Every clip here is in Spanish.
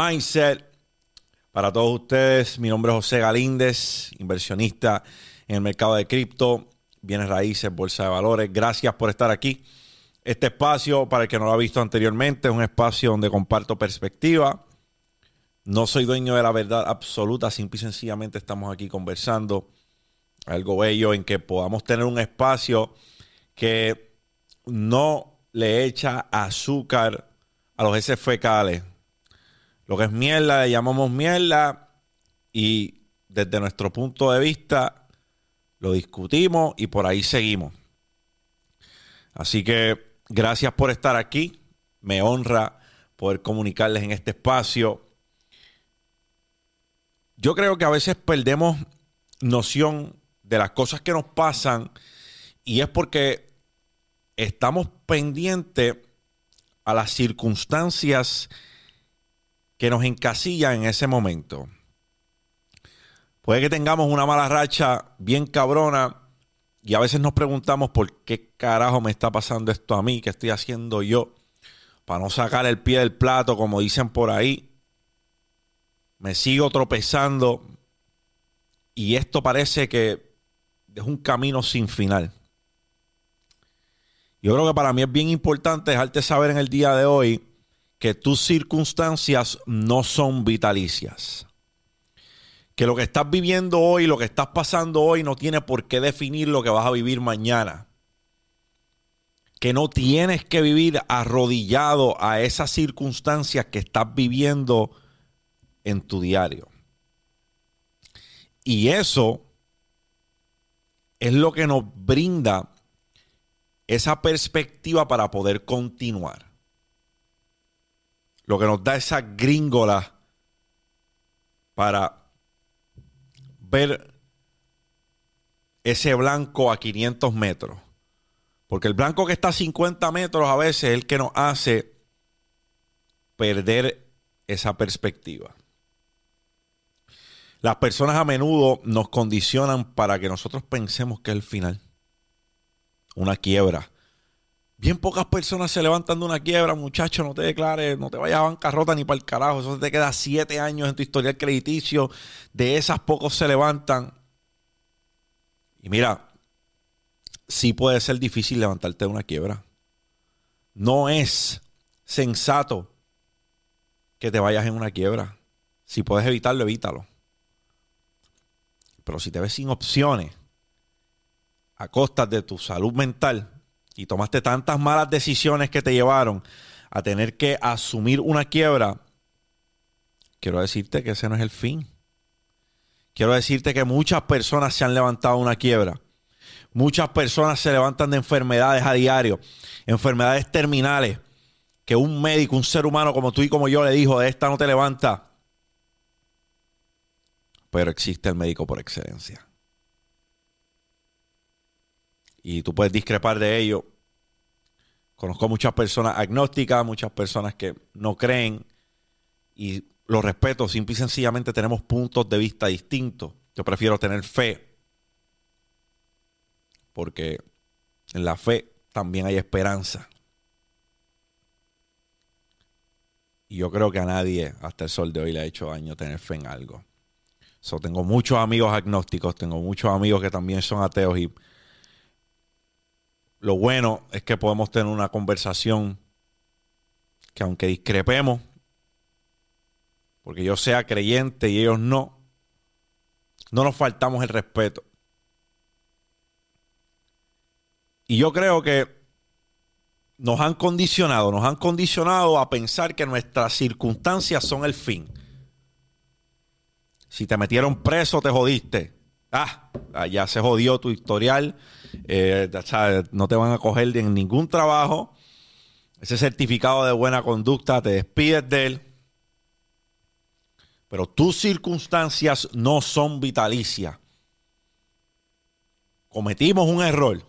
Mindset. Para todos ustedes, mi nombre es José Galíndez, inversionista en el mercado de cripto, bienes raíces, bolsa de valores. Gracias por estar aquí. Este espacio, para el que no lo ha visto anteriormente, es un espacio donde comparto perspectiva. No soy dueño de la verdad absoluta, simple y sencillamente estamos aquí conversando. Algo bello en que podamos tener un espacio que no le echa azúcar a los heces fecales. Lo que es mierda le llamamos mierda y desde nuestro punto de vista lo discutimos y por ahí seguimos. Así que gracias por estar aquí. Me honra poder comunicarles en este espacio. Yo creo que a veces perdemos noción de las cosas que nos pasan y es porque estamos pendientes a las circunstancias que nos encasillan en ese momento. Puede que tengamos una mala racha bien cabrona y a veces nos preguntamos por qué carajo me está pasando esto a mí, qué estoy haciendo yo para no sacar el pie del plato, como dicen por ahí. Me sigo tropezando y esto parece que es un camino sin final. Yo creo que para mí es bien importante dejarte saber en el día de hoy que tus circunstancias no son vitalicias. Que lo que estás viviendo hoy, lo que estás pasando hoy, no tiene por qué definir lo que vas a vivir mañana. Que no tienes que vivir arrodillado a esas circunstancias que estás viviendo en tu diario. Y eso es lo que nos brinda esa perspectiva para poder continuar. Lo que nos da esa gringola para ver ese blanco a 500 metros. Porque el blanco que está a 50 metros a veces es el que nos hace perder esa perspectiva. Las personas a menudo nos condicionan para que nosotros pensemos que es el final una quiebra. Bien pocas personas se levantan de una quiebra, muchacho, no te declares, no te vayas a bancarrota ni para el carajo. Eso te queda siete años en tu historial crediticio. De esas pocos se levantan. Y mira, sí puede ser difícil levantarte de una quiebra. No es sensato que te vayas en una quiebra. Si puedes evitarlo, evítalo. Pero si te ves sin opciones, a costas de tu salud mental y tomaste tantas malas decisiones que te llevaron a tener que asumir una quiebra, quiero decirte que ese no es el fin. Quiero decirte que muchas personas se han levantado una quiebra. Muchas personas se levantan de enfermedades a diario, enfermedades terminales, que un médico, un ser humano como tú y como yo le dijo, de esta no te levanta. Pero existe el médico por excelencia y tú puedes discrepar de ello. Conozco muchas personas agnósticas, muchas personas que no creen y lo respeto, simple y sencillamente tenemos puntos de vista distintos. Yo prefiero tener fe porque en la fe también hay esperanza. Y yo creo que a nadie hasta el sol de hoy le ha hecho daño tener fe en algo. So, tengo muchos amigos agnósticos, tengo muchos amigos que también son ateos y lo bueno es que podemos tener una conversación que aunque discrepemos, porque yo sea creyente y ellos no, no nos faltamos el respeto. Y yo creo que nos han condicionado, nos han condicionado a pensar que nuestras circunstancias son el fin. Si te metieron preso, te jodiste. Ah, ya se jodió tu historial eh, no te van a coger en ningún trabajo. Ese certificado de buena conducta te despides de él. Pero tus circunstancias no son vitalicias. Cometimos un error.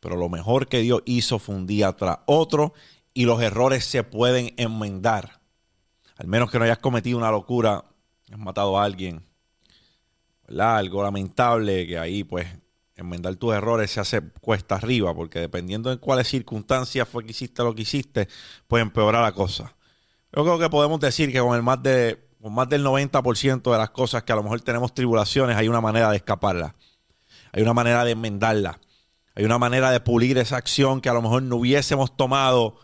Pero lo mejor que Dios hizo fue un día tras otro y los errores se pueden enmendar. Al menos que no hayas cometido una locura, has matado a alguien, Algo lamentable que ahí pues enmendar tus errores se hace cuesta arriba, porque dependiendo de cuáles circunstancias fue que hiciste lo que hiciste, puede empeorar la cosa. Yo creo que podemos decir que con el más de con más del 90% de las cosas que a lo mejor tenemos tribulaciones, hay una manera de escaparla. Hay una manera de enmendarla. Hay una manera de pulir esa acción que a lo mejor no hubiésemos tomado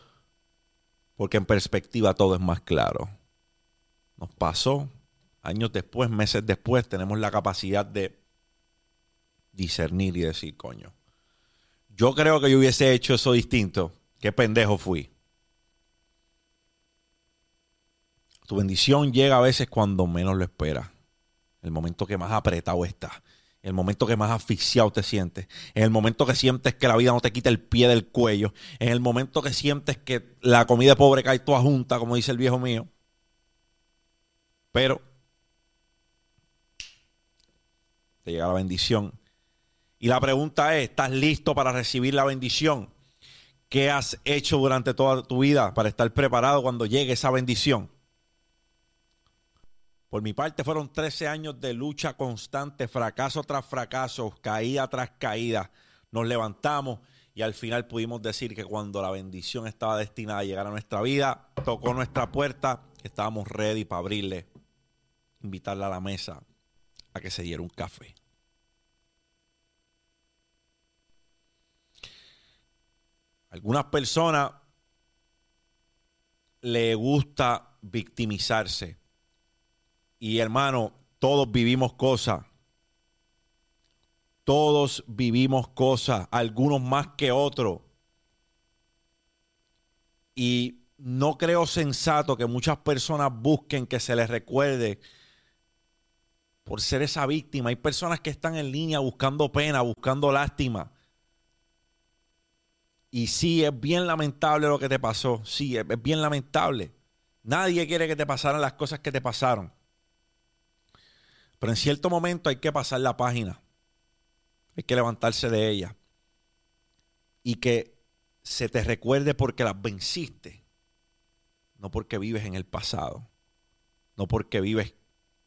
porque en perspectiva todo es más claro. Nos pasó, años después, meses después, tenemos la capacidad de discernir y decir, coño, yo creo que yo hubiese hecho eso distinto. Qué pendejo fui. Tu bendición llega a veces cuando menos lo esperas. El momento que más apretado estás. El momento que más asfixiado te sientes. En el momento que sientes que la vida no te quita el pie del cuello. En el momento que sientes que la comida pobre cae toda junta, como dice el viejo mío. Pero te llega la bendición. Y la pregunta es, ¿estás listo para recibir la bendición? ¿Qué has hecho durante toda tu vida para estar preparado cuando llegue esa bendición? Por mi parte fueron 13 años de lucha constante, fracaso tras fracaso, caída tras caída. Nos levantamos y al final pudimos decir que cuando la bendición estaba destinada a llegar a nuestra vida, tocó nuestra puerta, estábamos ready para abrirle, invitarla a la mesa a que se diera un café. Algunas personas le gusta victimizarse y hermano, todos vivimos cosas. Todos vivimos cosas, algunos más que otros. Y no creo sensato que muchas personas busquen que se les recuerde por ser esa víctima. Hay personas que están en línea buscando pena, buscando lástima. Y sí, es bien lamentable lo que te pasó. Sí, es, bien lamentable. Nadie quiere que te pasaran las cosas que te pasaron. Pero en cierto momento hay que pasar la página. Hay que levantarse de ella. Y que se te recuerde porque las venciste. No porque vives en el pasado. No porque vives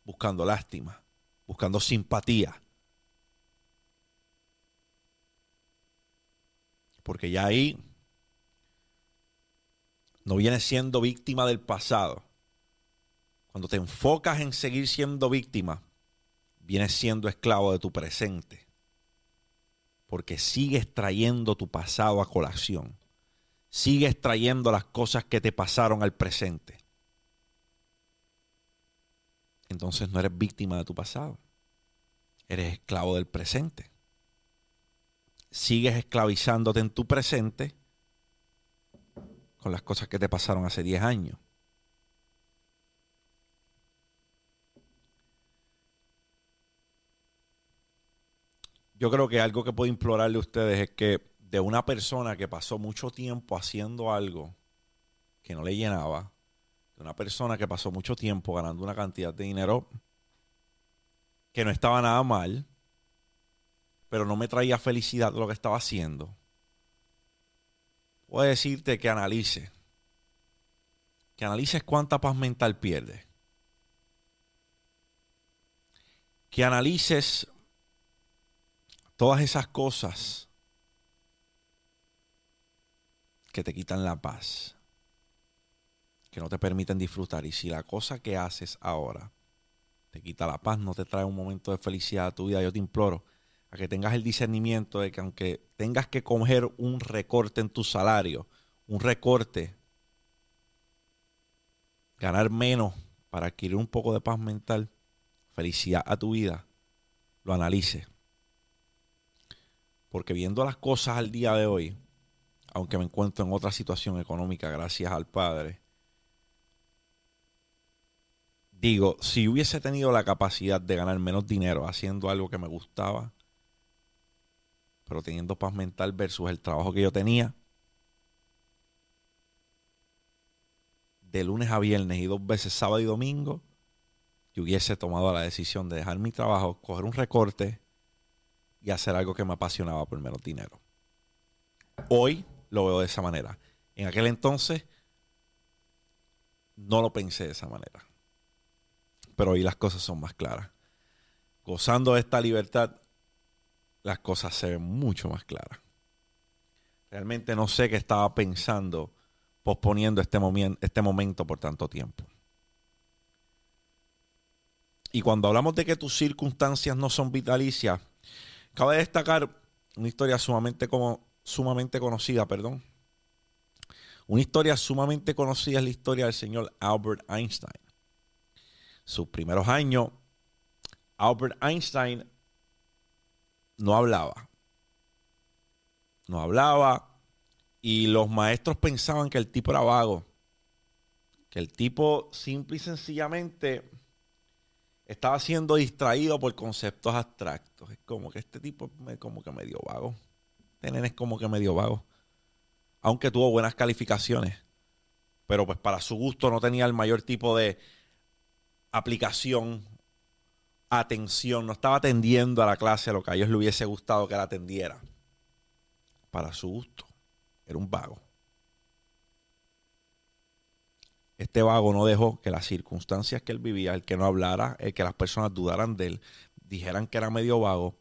buscando lástima, buscando simpatía. Porque ya ahí no vienes siendo víctima del pasado. Cuando te enfocas en seguir siendo víctima, vienes siendo esclavo de tu presente. Porque sigues trayendo tu pasado a colación. Sigues trayendo las cosas que te pasaron al presente. Entonces no eres víctima de tu pasado. Eres esclavo del presente. Sigues esclavizándote en tu presente con las cosas que te pasaron hace 10 años. yo creo que algo que puedo implorarle a ustedes es que de una persona que pasó mucho tiempo haciendo algo que no le llenaba, de una persona que pasó mucho tiempo ganando una cantidad de dinero que no estaba nada mal, pero no me traía felicidad lo que estaba haciendo, puedo decirte que analice, que analices cuánta paz mental pierde, que analices Todas esas cosas que te quitan la paz, que no te permiten disfrutar. Y si la cosa que haces ahora te quita la paz, no te trae un momento de felicidad a tu vida, yo te imploro a que tengas el discernimiento de que aunque tengas que coger un recorte en tu salario, un recorte, ganar menos para adquirir un poco de paz mental, felicidad a tu vida, lo analices porque viendo las cosas al día de hoy, aunque me encuentro en otra situación económica gracias al Padre, digo, si hubiese tenido la capacidad de ganar menos dinero haciendo algo que me gustaba, pero teniendo paz mental versus el trabajo que yo tenía, de lunes a viernes y dos veces sábado y domingo, yo hubiese tomado la decisión de dejar mi trabajo, coger un recorte y hacer algo que me apasionaba por menos dinero. Hoy lo veo de esa manera. En aquel entonces no lo pensé de esa manera. Pero hoy las cosas son más claras. Gozando de esta libertad, las cosas se ven mucho más claras. Realmente no sé qué estaba pensando posponiendo este, este momento por tanto tiempo. Y cuando hablamos de que tus circunstancias no son vitalicias, cabe destacar una historia sumamente, como, sumamente conocida, perdón. Una historia sumamente conocida es la historia del señor Albert Einstein. Sus primeros años, Albert Einstein no hablaba. No hablaba y los maestros pensaban que el tipo era vago. Que el tipo simple y sencillamente estaba siendo distraído por conceptos abstractos. Es como que este tipo es como que medio vago. Este es como que medio vago. Aunque tuvo buenas calificaciones. Pero pues para su gusto no tenía el mayor tipo de aplicación, atención. No estaba atendiendo a la clase a lo que a ellos le hubiese gustado que la atendiera. Para su gusto. Era un vago. Este vago no dejó que las circunstancias que él vivía, el que no hablara, el que las personas dudaran de él, dijeran que era medio vago,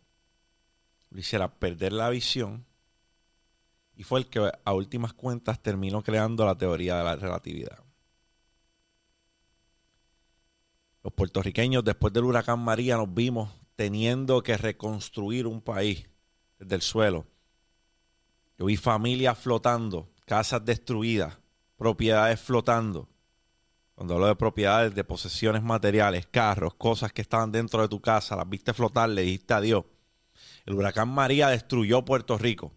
lo hiciera perder la visión y fue el que a últimas cuentas terminó creando la teoría de la relatividad. Los puertorriqueños después del huracán María nos vimos teniendo que reconstruir un país desde el suelo. Yo vi familias flotando, casas destruidas, propiedades flotando. Cuando hablo de propiedades, de posesiones materiales, carros, cosas que estaban dentro de tu casa, las viste flotar, le dijiste adiós. El huracán María destruyó Puerto Rico.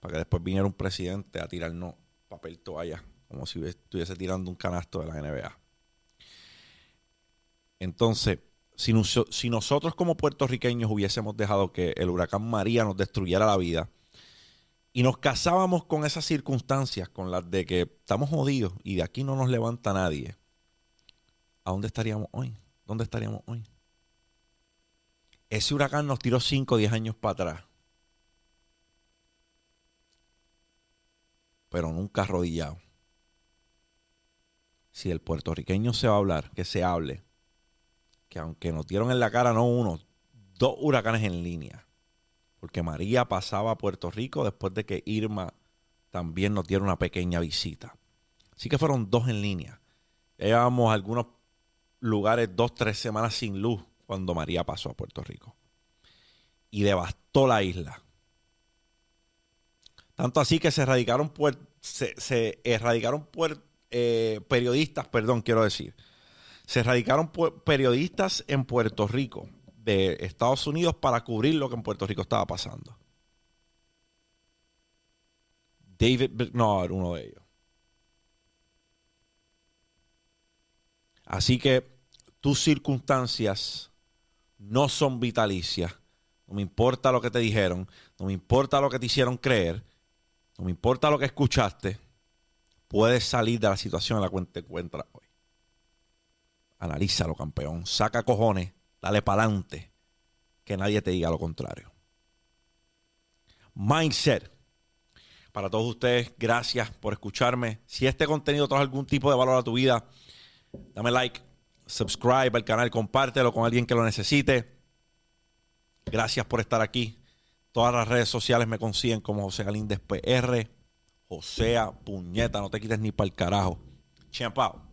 Para que después viniera un presidente a tirarnos papel toalla, como si estuviese tirando un canasto de la NBA. Entonces, si, nosotros como puertorriqueños hubiésemos dejado que el huracán María nos destruyera la vida, y nos casábamos con esas circunstancias, con las de que estamos jodidos y de aquí no nos levanta nadie, ¿a dónde estaríamos hoy? ¿Dónde estaríamos hoy? Ese huracán nos tiró 5 o 10 años para atrás. Pero nunca arrodillado. Si el puertorriqueño se va a hablar, que se hable. Que aunque nos dieron en la cara no uno, dos huracanes en línea porque María pasaba a Puerto Rico después de que Irma también nos diera una pequeña visita. Así que fueron dos en línea. Llevábamos algunos lugares dos, tres semanas sin luz cuando María pasó a Puerto Rico. Y devastó la isla. Tanto así que se erradicaron, se, erradicaron eh, periodistas, perdón, quiero decir. Se erradicaron periodistas en Puerto Rico de Estados Unidos para cubrir lo que en Puerto Rico estaba pasando. David Bernard, uno de ellos. Así que tus circunstancias no son vitalicias. No me importa lo que te dijeron, no me importa lo que te hicieron creer, no me importa lo que escuchaste. Puedes salir de la situación en la que te encuentras hoy. Analízalo, campeón. Saca cojones Dale para adelante. Que nadie te diga lo contrario. Mindset. Para todos ustedes, gracias por escucharme. Si este contenido trae algún tipo de valor a tu vida, dame like, subscribe al canal, compártelo con alguien que lo necesite. Gracias por estar aquí. Todas las redes sociales me consiguen como José Galíndez PR. Josea Puñeta, no te quites ni para el carajo. Champao.